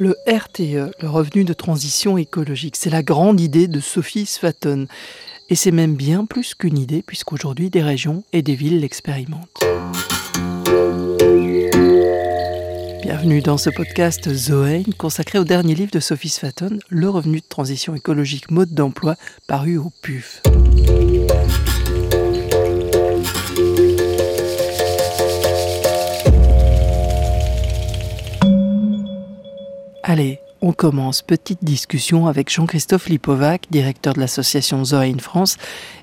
Le RTE, le revenu de transition écologique, c'est la grande idée de Sophie Svaton. Et c'est même bien plus qu'une idée, puisqu'aujourd'hui des régions et des villes l'expérimentent. Bienvenue dans ce podcast Zoein, consacré au dernier livre de Sophie Svaton, Le revenu de transition écologique mode d'emploi, paru au PUF. Commence. Petite discussion avec Jean-Christophe Lipovac, directeur de l'association Zoein France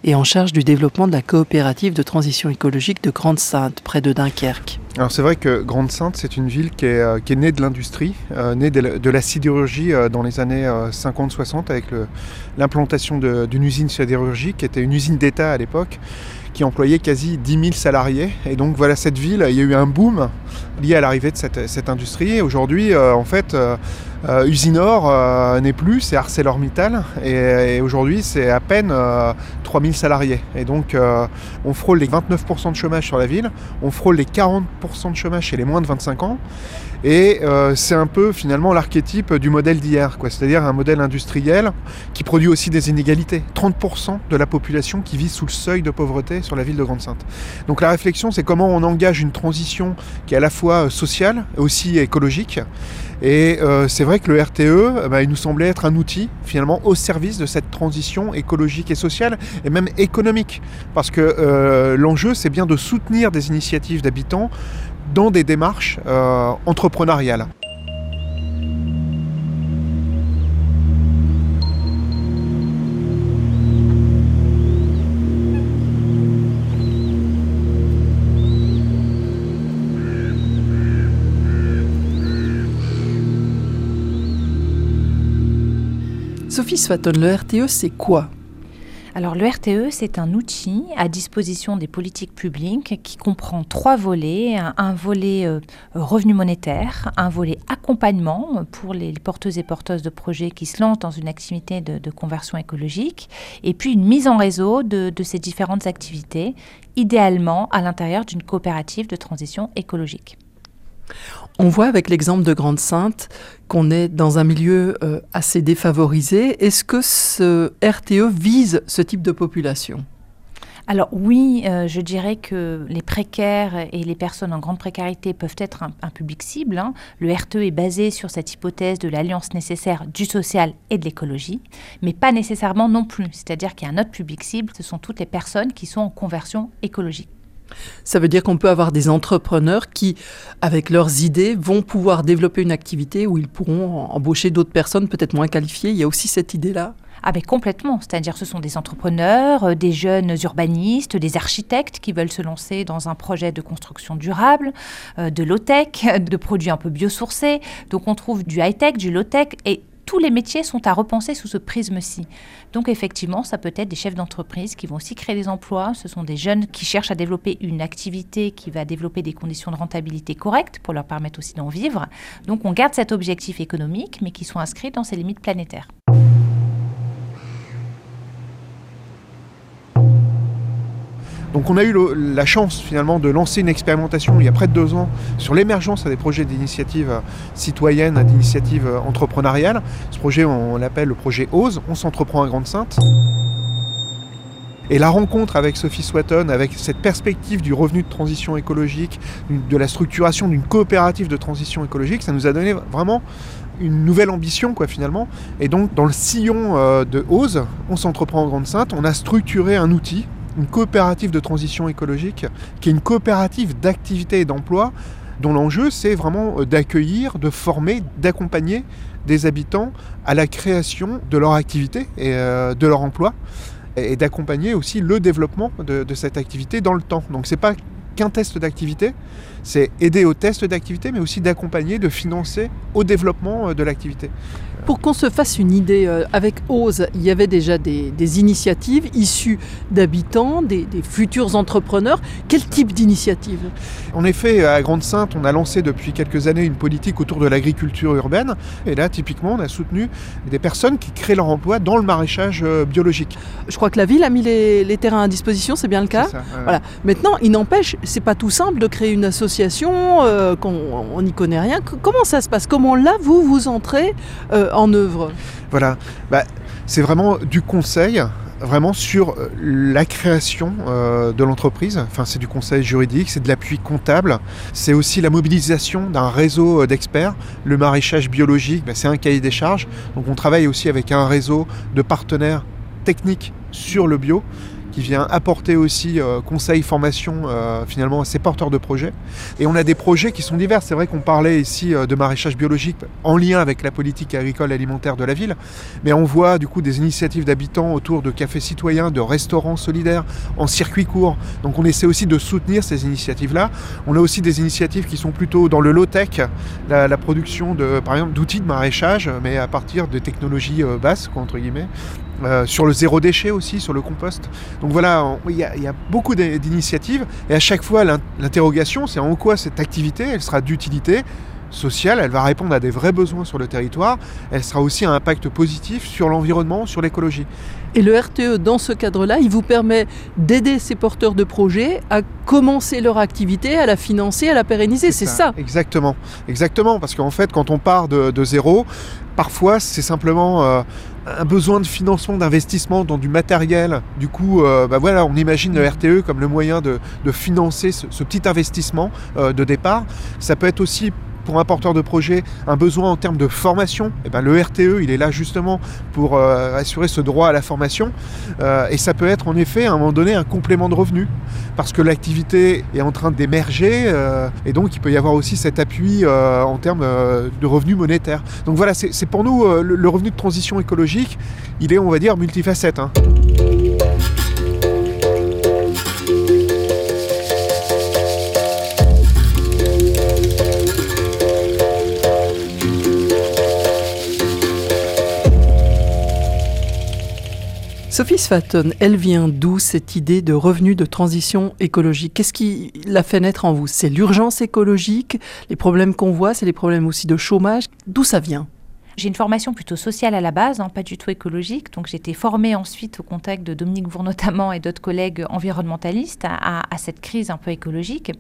et en charge du développement de la coopérative de transition écologique de Grande-Sainte, près de Dunkerque. Alors c'est vrai que Grande-Sainte, c'est une ville qui est, euh, née de l'industrie, euh, née de la, sidérurgie euh, dans les années 50-60 avec l'implantation d'une usine sidérurgique qui était une usine d'État à l'époque qui employait quasi 10 000 salariés. Et donc voilà, cette ville, il y a eu un boom lié à l'arrivée de cette, industrie. Aujourd'hui, euh, en fait, euh, euh, Usinor n'est plus, c'est ArcelorMittal. Et, aujourd'hui, c'est à peine 3 000 salariés. Et donc, on frôle les 29% de chômage sur la ville, on frôle les 40% de chômage chez les moins de 25 ans. Et euh, c'est un peu finalement l'archétype du modèle d'hier, c'est-à-dire un modèle industriel qui produit aussi des inégalités. 30% de la population qui vit sous le seuil de pauvreté sur la ville de Grande-Sainte. Donc la réflexion, c'est comment on engage une transition qui est à la fois sociale, et aussi écologique. Et euh, c'est vrai que le RTE, bah, il nous semblait être un outil finalement au service de cette transition écologique et sociale, et même économique. Parce que euh, l'enjeu, c'est bien de soutenir des initiatives d'habitants dans des démarches euh, entrepreneuriales. Sophie Swaton, le RTE, c'est quoi? Alors le RTE, c'est un outil à disposition des politiques publiques qui comprend trois volets. Un, volet euh, revenu monétaire, un volet accompagnement pour les, porteuses et porteuses de projets qui se lancent dans une activité de, conversion écologique, et puis une mise en réseau de, de ces différentes activités, idéalement à l'intérieur d'une coopérative de transition écologique. On voit avec l'exemple de Grande Sainte qu'on est dans un milieu euh, assez défavorisé. Est-ce que ce RTE vise ce type de population? Alors oui, euh, je dirais que les précaires et les personnes en grande précarité peuvent être un, public cible. Hein. Le RTE est basé sur cette hypothèse de l'alliance nécessaire du social et de l'écologie, mais pas nécessairement non plus. C'est-à-dire qu'il y a un autre public cible, ce sont toutes les personnes qui sont en conversion écologique. Ça veut dire qu'on peut avoir des entrepreneurs qui, avec leurs idées, vont pouvoir développer une activité où ils pourront embaucher d'autres personnes peut-être moins qualifiées. Il y a aussi cette idée-là. Ah ben complètement, c'est-à-dire ce sont des entrepreneurs, euh, des jeunes urbanistes, des architectes qui veulent se lancer dans un projet de construction durable, euh, de low-tech, de produits un peu biosourcés. Donc on trouve du high-tech, du low-tech et tous les métiers sont à repenser sous ce prisme-ci. Donc effectivement, ça peut être des chefs d'entreprise qui vont aussi créer des emplois. Ce sont des jeunes qui cherchent à développer une activité qui va développer des conditions de rentabilité correctes pour leur permettre aussi d'en vivre. Donc on garde cet objectif économique, mais qui sont inscrits dans ses limites planétaires. Donc on a eu la chance finalement de lancer une expérimentation il y a près de deux ans sur l'émergence des projets d'initiatives citoyennes, d'initiatives entrepreneuriales. Ce projet, on l'appelle le projet OSE, on s'entreprend à Grande-Sainte. Et la rencontre avec Sophie Swatton, avec cette perspective du revenu de transition écologique, de la structuration d'une coopérative de transition écologique, ça nous a donné vraiment une nouvelle ambition quoi finalement. Et donc dans le sillon euh, de OSE, on s'entreprend en Grande-Sainte, on a structuré un outil une coopérative de transition écologique qui est une coopérative d'activité et d'emploi dont l'enjeu c'est vraiment euh, d'accueillir, de former, d'accompagner des habitants à la création de leur activité et euh, de leur emploi et d'accompagner aussi le développement de, cette activité dans le temps. Donc c'est pas qu'un test d'activité, c'est aider au test d'activité, mais aussi d'accompagner, de financer au développement euh, de l'activité. Pour qu'on se fasse une idée, euh, avec OSE, il y avait déjà des, initiatives issues d'habitants, des, futurs entrepreneurs. Quel type d'initiative? En effet, à Grande-Sainte, on a lancé depuis quelques années une politique autour de l'agriculture urbaine. Et là, typiquement, on a soutenu des personnes qui créent leur emploi dans le maraîchage euh, biologique. Je crois que la ville a mis les, terrains à disposition, c'est bien le cas. voilà. Maintenant, il n'empêche, c'est pas tout simple de créer une association euh, qu'on n'y connaît rien. Comment ça se passe? Comment là, vous, vous entrez en œuvre Voilà, bah, c'est vraiment du conseil vraiment sur euh, la création euh, de l'entreprise. Enfin, c'est du conseil juridique, c'est de l'appui comptable, c'est aussi la mobilisation d'un réseau euh, d'experts. Le maraîchage biologique, bah, c'est un cahier des charges. Donc, on travaille aussi avec un réseau de partenaires techniques sur le bio qui vient apporter aussi euh, conseil, formation euh, finalement à ces porteurs de projets. Et on a des projets qui sont divers. C'est vrai qu'on parlait ici euh, de maraîchage biologique en lien avec la politique agricole alimentaire de la ville, mais on voit du coup des initiatives d'habitants autour de cafés citoyens, de restaurants solidaires en circuit court. Donc on essaie aussi de soutenir ces initiatives-là. On a aussi des initiatives qui sont plutôt dans le low-tech, la, production par exemple d'outils de maraîchage, mais à partir de technologies basses, entre guillemets. Euh, sur le zéro déchet aussi, sur le compost. Donc voilà, il y, a beaucoup d'initiatives et à chaque fois l'interrogation c'est en quoi cette activité elle sera d'utilité sociale, elle va répondre à des vrais besoins sur le territoire, elle sera aussi un impact positif sur l'environnement, sur l'écologie. Et le RTE, dans ce cadre-là, il vous permet d'aider ces porteurs de projets à commencer leur activité, à la financer, à la pérenniser. C'est ça. Exactement. Exactement. Parce qu'en fait, quand on part de, zéro, parfois, c'est simplement euh, un besoin de financement, d'investissement dans du matériel. Du coup, euh, bah voilà, on imagine le RTE comme le moyen de, financer ce, petit investissement euh, de départ. Ça peut être aussi pour un porteur de projet un besoin en termes de formation, eh ben, le RTE, il est là justement pour euh, assurer ce droit à la formation. Euh, et ça peut être en effet à un moment donné un complément de revenu, parce que l'activité est en train d'émerger, euh, et donc il peut y avoir aussi cet appui en termes de revenus monétaires. Donc voilà, c'est pour nous le, revenu de transition écologique, il est, on va dire, multifacette. Hein. Sophie Sfatton, elle vient d'où cette idée de revenu de transition écologique? Qu'est-ce qui l'a fait naître en vous? C'est l'urgence écologique, les problèmes qu'on voit, c'est les problèmes aussi de chômage? D'où ça vient? J'ai une formation plutôt sociale à la base, hein, pas du tout écologique. Donc été formée ensuite au contact de Dominique Bourg notamment et d'autres collègues environnementalistes à, cette crise un peu écologique.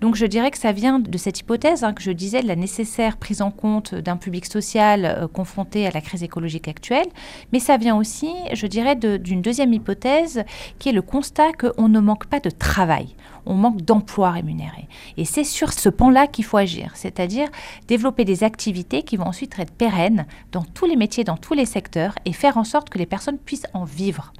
Donc je dirais que ça vient de cette hypothèse hein, que je disais de la nécessaire prise en compte d'un public social euh, confronté à la crise écologique actuelle. Mais ça vient aussi, je dirais, d'une deuxième hypothèse qui est le constat qu'on ne manque pas de travail on manque d'emplois rémunérés. Et c'est sur ce pan-là qu'il faut agir, c'est-à-dire développer des activités qui vont ensuite être pérennes dans tous les métiers, dans tous les secteurs, et faire en sorte que les personnes puissent en vivre.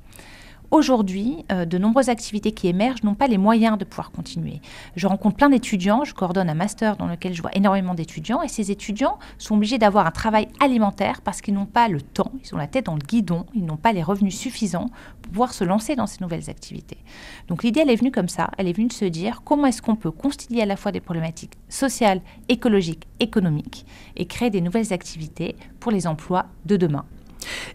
Aujourd'hui, euh, de nombreuses activités qui émergent n'ont pas les moyens de pouvoir continuer. Je rencontre plein d'étudiants, je coordonne un master dans lequel je vois énormément d'étudiants, et ces étudiants sont obligés d'avoir un travail alimentaire parce qu'ils n'ont pas le temps, ils ont la tête dans le guidon, ils n'ont pas les revenus suffisants pour pouvoir se lancer dans ces nouvelles activités. Donc l'idée, elle est venue comme ça, elle est venue de se dire comment est-ce qu'on peut concilier à la fois des problématiques sociales, écologiques, économiques, et créer des nouvelles activités pour les emplois de demain?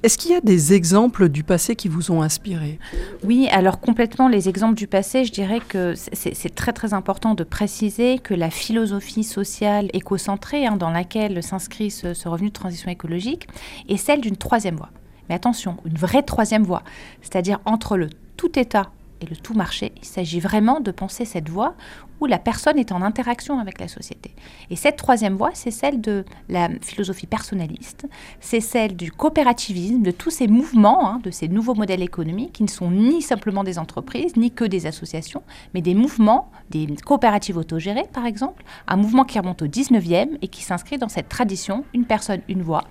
Est-ce qu'il y a des exemples du passé qui vous ont inspiré? Oui, alors complètement les exemples du passé, je dirais que c'est très très important de préciser que la philosophie sociale éco-centrée hein, dans laquelle s'inscrit ce, revenu de transition écologique est celle d'une troisième voie. Mais attention, une vraie troisième voie, c'est-à-dire entre le tout État et le tout marché. Il s'agit vraiment de penser cette voie où la personne est en interaction avec la société. Et cette troisième voie, c'est celle de la philosophie personnaliste, c'est celle du coopérativisme, de tous ces mouvements, hein, de ces nouveaux modèles économiques qui ne sont ni simplement des entreprises, ni que des associations, mais des mouvements, des coopératives autogérées par exemple, un mouvement qui remonte au 19e et qui s'inscrit dans cette tradition, une personne, une voix,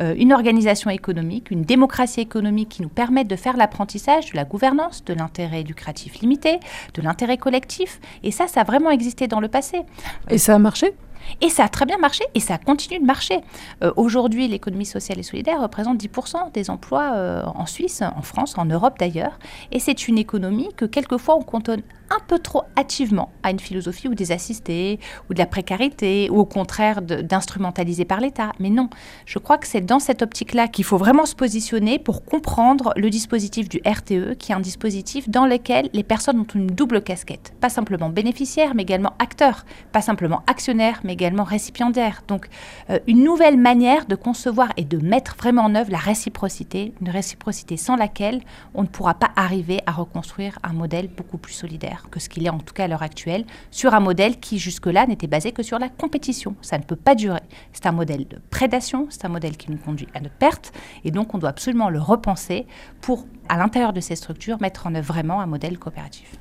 euh, une organisation économique, une démocratie économique qui nous permettent de faire l'apprentissage de la gouvernance, de l'intérêt éducatif limité, de l'intérêt collectif. Et ça, ça a vraiment existé dans le passé. Et ça a marché? Et ça a très bien marché et ça continue de marcher. Euh, aujourd'hui, l'économie sociale et solidaire représente 10% des emplois euh, en Suisse, en France, en Europe d'ailleurs. Et c'est une économie que quelquefois on cantonne un peu trop hâtivement à une philosophie ou des assistés, ou de la précarité, ou au contraire d'instrumentaliser par l'État. Mais non, je crois que c'est dans cette optique-là qu'il faut vraiment se positionner pour comprendre le dispositif du RTE, qui est un dispositif dans lequel les personnes ont une double casquette. Pas simplement bénéficiaires, mais également acteurs. Pas simplement actionnaires, mais également récipiendaires. Donc, euh, une nouvelle manière de concevoir et de mettre vraiment en œuvre la réciprocité, une réciprocité sans laquelle on ne pourra pas arriver à reconstruire un modèle beaucoup plus solidaire que ce qu'il est en tout cas à l'heure actuelle, sur un modèle qui jusque-là n'était basé que sur la compétition. Ça ne peut pas durer. C'est un modèle de prédation, c'est un modèle qui nous conduit à notre perte, et donc on doit absolument le repenser pour, à l'intérieur de ces structures, mettre en œuvre vraiment un modèle coopératif.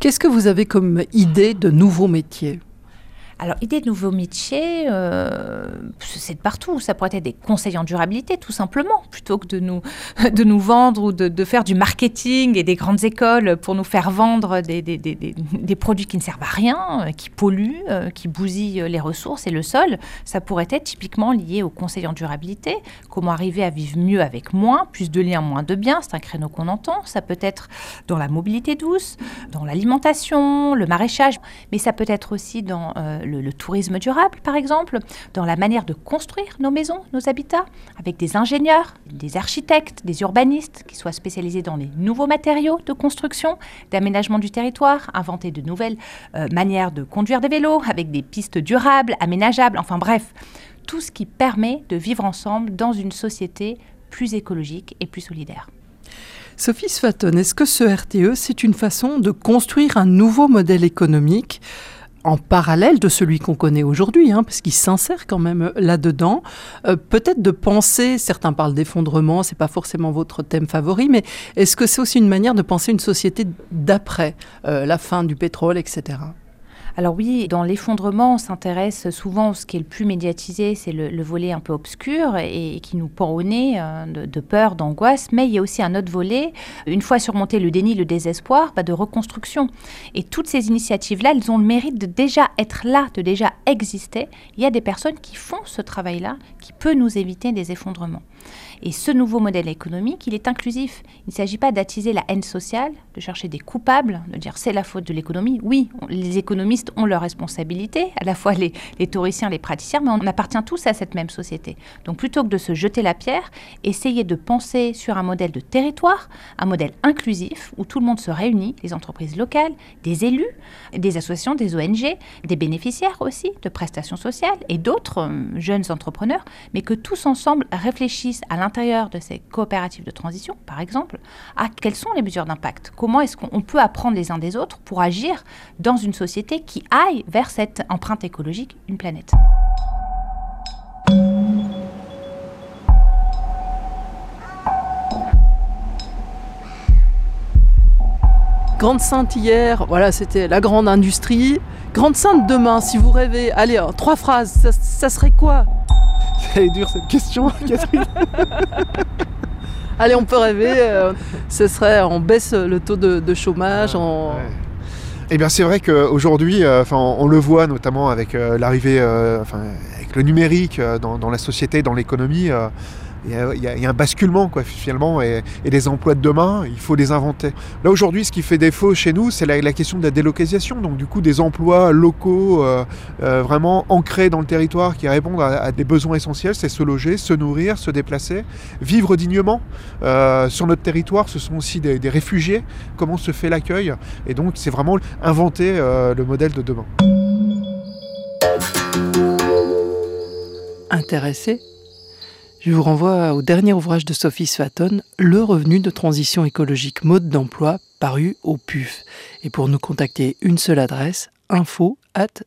Qu'est-ce que vous avez comme idée de nouveaux métiers? Alors, idée de nouveaux métiers, euh, c'est de partout. Ça pourrait être des conseillers en durabilité, tout simplement, plutôt que de nous, de nous vendre ou de, faire du marketing et des grandes écoles pour nous faire vendre des, des, des, des produits qui ne servent à rien, euh, qui polluent, euh, qui bousillent les ressources et le sol. Ça pourrait être typiquement lié aux conseillers en durabilité. Comment arriver à vivre mieux avec moins, plus de liens, moins de biens. C'est un créneau qu'on entend. Ça peut être dans la mobilité douce, dans l'alimentation, le maraîchage, mais ça peut être aussi dans le, tourisme durable, par exemple, dans la manière de construire nos maisons, nos habitats, avec des ingénieurs, des architectes, des urbanistes qui soient spécialisés dans les nouveaux matériaux de construction, d'aménagement du territoire, inventer de nouvelles euh, manières de conduire des vélos, avec des pistes durables, aménageables, enfin bref, tout ce qui permet de vivre ensemble dans une société plus écologique et plus solidaire. Sophie Sfaton, est-ce que ce RTE, c'est une façon de construire un nouveau modèle économique? En parallèle de celui qu'on connaît aujourd'hui, hein, parce qu'il s'insère quand même euh, là-dedans. Euh, peut-être de penser, certains parlent d'effondrement, c'est pas forcément votre thème favori, mais est-ce que c'est aussi une manière de penser une société d'après euh, la fin du pétrole, etc. Alors oui, dans l'effondrement, on s'intéresse souvent, ce qui est le plus médiatisé, c'est le, volet un peu obscur et, qui nous pend au nez euh, de, peur, d'angoisse, mais il y a aussi un autre volet, une fois surmonté le déni, le désespoir, bah, de reconstruction. Et toutes ces initiatives-là, elles ont le mérite de déjà être là, de déjà exister. Il y a des personnes qui font ce travail-là, qui peut nous éviter des effondrements. Et ce nouveau modèle économique, il est inclusif. Il ne s'agit pas d'attiser la haine sociale, de chercher des coupables, de dire c'est la faute de l'économie. Oui, les économistes ont leurs responsabilités, à la fois les, les les praticiens, mais on appartient tous à cette même société. Donc plutôt que de se jeter la pierre, essayez de penser sur un modèle de territoire, un modèle inclusif où tout le monde se réunit, les entreprises locales, des élus, des associations, des ONG, des bénéficiaires aussi de prestations sociales et d'autres euh, jeunes entrepreneurs, mais que tous ensemble réfléchissent à l'intérieur de ces coopératives de transition, par exemple, à quelles sont les mesures d'impact? Comment est-ce qu'on peut apprendre les uns des autres pour agir dans une société qui aille vers cette empreinte écologique, une planète? Grande Sainte hier, voilà, c'était la grande industrie. Grande Sainte demain, si vous rêvez, allez, trois phrases, ça, ça serait quoi? Elle est dure cette question, Catherine. Allez, on peut rêver. Euh, ce serait, on baisse le taux de, chômage. Eh bien, c'est vrai qu'aujourd'hui, euh, on, le voit notamment avec euh, l'arrivée, avec le numérique dans, la société, dans l'économie il y, a, un basculement quoi, finalement et, les emplois de demain, il faut les inventer. Là aujourd'hui, ce qui fait défaut chez nous, c'est la, question de la délocalisation, donc du coup des emplois locaux euh, euh, vraiment ancrés dans le territoire qui répondent à, des besoins essentiels, c'est se loger, se nourrir, se déplacer, vivre dignement. Euh, sur notre territoire, ce sont aussi des, des réfugiés, comment se fait l'accueil, et donc c'est vraiment inventer le modèle de demain. Intéressé? Je vous renvoie au dernier ouvrage de Sophie Swaton, Le revenu de transition écologique mode d'emploi, paru au PUF. Et pour nous contacter, une seule adresse info at.